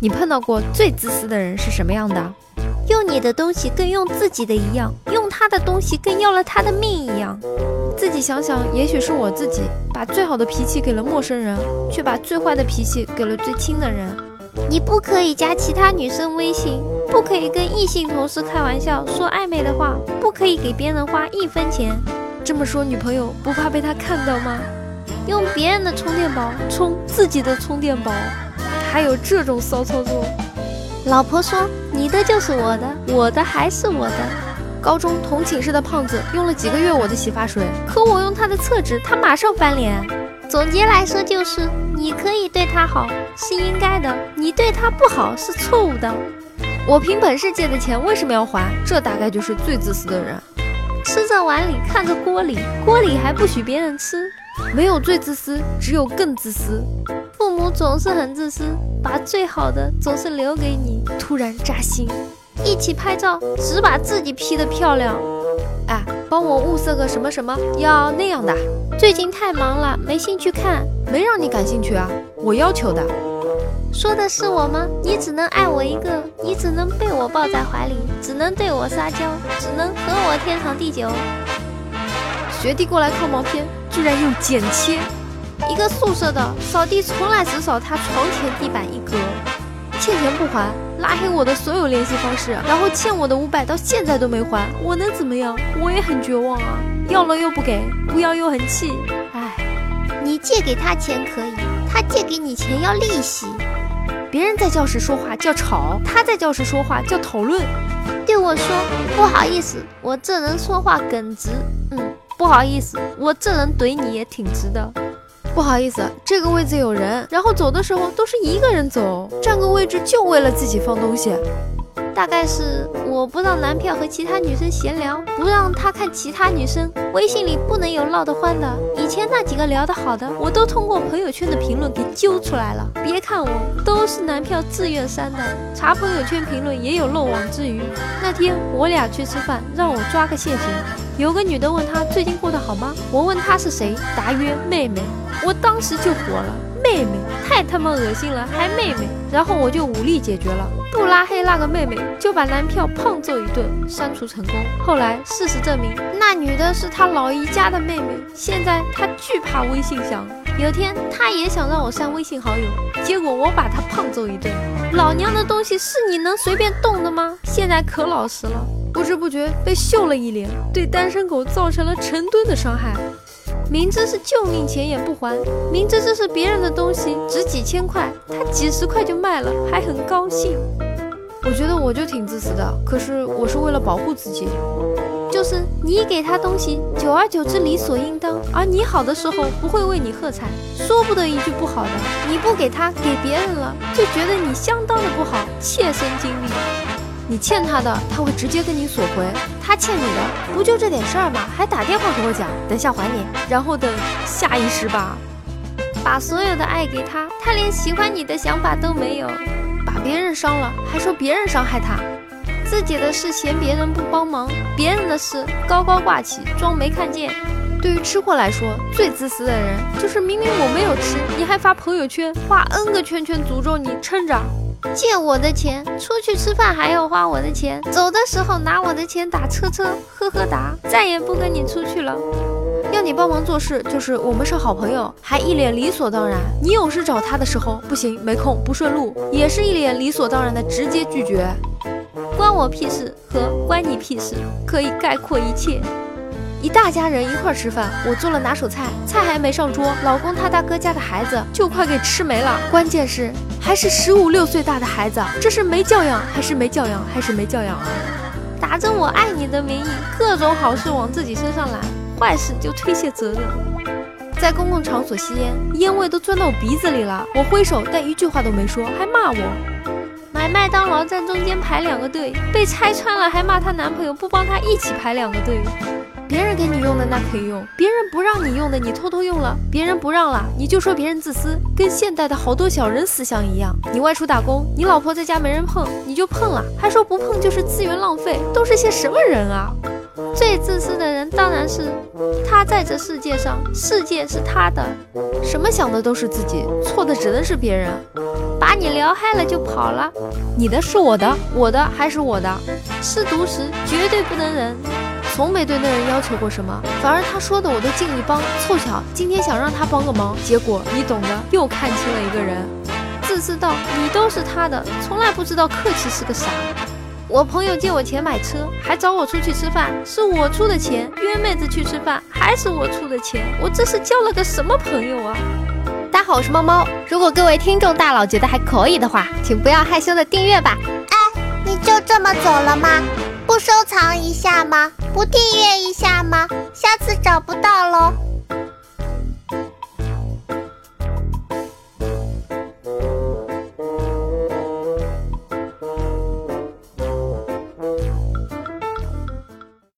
你碰到过最自私的人是什么样的？用你的东西跟用自己的一样，用他的东西跟要了他的命一样。自己想想，也许是我自己把最好的脾气给了陌生人，却把最坏的脾气给了最亲的人。你不可以加其他女生微信，不可以跟异性同事开玩笑说暧昧的话，不可以给别人花一分钱。这么说，女朋友不怕被他看到吗？用别人的充电宝充自己的充电宝，还有这种骚操作？老婆说：“你的就是我的，我的还是我的。”高中同寝室的胖子用了几个月我的洗发水，可我用他的厕纸，他马上翻脸。总结来说就是：你可以对他好是应该的，你对他不好是错误的。我凭本事借的钱为什么要还？这大概就是最自私的人。吃着碗里看着锅里，锅里还不许别人吃。没有最自私，只有更自私。父母总是很自私，把最好的总是留给你。突然扎心。一起拍照，只把自己 P 的漂亮。哎，帮我物色个什么什么，要那样的。最近太忙了，没兴趣看。没让你感兴趣啊，我要求的。说的是我吗？你只能爱我一个，你只能被我抱在怀里，只能对我撒娇，只能和我天长地久。学弟过来靠毛片，居然用剪切。一个宿舍的扫地从来只扫他床前地板一格，欠钱不还，拉黑我的所有联系方式，然后欠我的五百到现在都没还，我能怎么样？我也很绝望啊！要了又不给，不要又很气。唉，你借给他钱可以，他借给你钱要利息。别人在教室说话叫吵，他在教室说话叫讨论。对我说不好意思，我这人说话耿直。嗯。不好意思，我这人怼你也挺直的。不好意思，这个位子有人，然后走的时候都是一个人走，占个位置就为了自己放东西。大概是我不让男票和其他女生闲聊，不让他看其他女生。微信里不能有闹得欢的。以前那几个聊得好的，我都通过朋友圈的评论给揪出来了。别看我，都是男票自愿删的。查朋友圈评论也有漏网之鱼。那天我俩去吃饭，让我抓个现行。有个女的问他最近过得好吗？我问他是谁，答曰妹妹。我当时就火了，妹妹太他妈恶心了，还妹妹。然后我就武力解决了。不拉黑那个妹妹，就把男票胖揍一顿，删除成功。后来事实证明，那女的是他老姨家的妹妹。现在他惧怕微信响，有天他也想让我删微信好友，结果我把他胖揍一顿。老娘的东西是你能随便动的吗？现在可老实了，不知不觉被秀了一脸，对单身狗造成了成吨的伤害。明知是救命钱也不还，明知这是别人的东西，值几千块，他几十块就卖了，还很高兴。我觉得我就挺自私的，可是我是为了保护自己。就是你给他东西，久而久之理所应当，而你好的时候不会为你喝彩，说不得一句不好的。你不给他，给别人了，就觉得你相当的不好，切身经历。你欠他的，他会直接跟你索回；他欠你的，不就这点事儿吗？还打电话给我讲，等下还你，然后等下一世吧。把所有的爱给他，他连喜欢你的想法都没有。把别人伤了，还说别人伤害他。自己的事嫌别人不帮忙，别人的事高高挂起，装没看见。对于吃货来说，最自私的人就是明明我没有吃，你还发朋友圈画 N 个圈圈诅咒你撑着。借我的钱出去吃饭还要花我的钱，走的时候拿我的钱打车车，呵呵哒，再也不跟你出去了。要你帮忙做事，就是我们是好朋友，还一脸理所当然。你有事找他的时候，不行，没空，不顺路，也是一脸理所当然的直接拒绝。关我屁事和关你屁事，可以概括一切。一大家人一块吃饭，我做了拿手菜，菜还没上桌，老公他大哥家的孩子就快给吃没了。关键是还是十五六岁大的孩子，这是没教养还是没教养还是没教养啊？打着我爱你的名义，各种好事往自己身上揽，坏事就推卸责任。在公共场所吸烟，烟味都钻到我鼻子里了，我挥手，但一句话都没说，还骂我。买麦当劳站中间排两个队，被拆穿了还骂她男朋友不帮她一起排两个队。别人给你用的那可以用，别人不让你用的你偷偷用了，别人不让了你就说别人自私，跟现代的好多小人思想一样。你外出打工，你老婆在家没人碰，你就碰了，还说不碰就是资源浪费，都是些什么人啊？最自私的人当然是他在这世界上，世界是他的，什么想的都是自己，错的只能是别人。把你聊嗨了就跑了。你的是我的，我的还是我的。吃独食绝对不能忍，从没对那人要求过什么，反而他说的我都尽力帮。凑巧今天想让他帮个忙，结果你懂的，又看清了一个人。自私到你都是他的，从来不知道客气是个啥。我朋友借我钱买车，还找我出去吃饭，是我出的钱；约妹子去吃饭，还是我出的钱。我这是交了个什么朋友啊？大家好，我是猫猫。如果各位听众大佬觉得还可以的话，请不要害羞的订阅吧。哎，你就这么走了吗？不收藏一下吗？不订阅一下吗？下次找不到喽。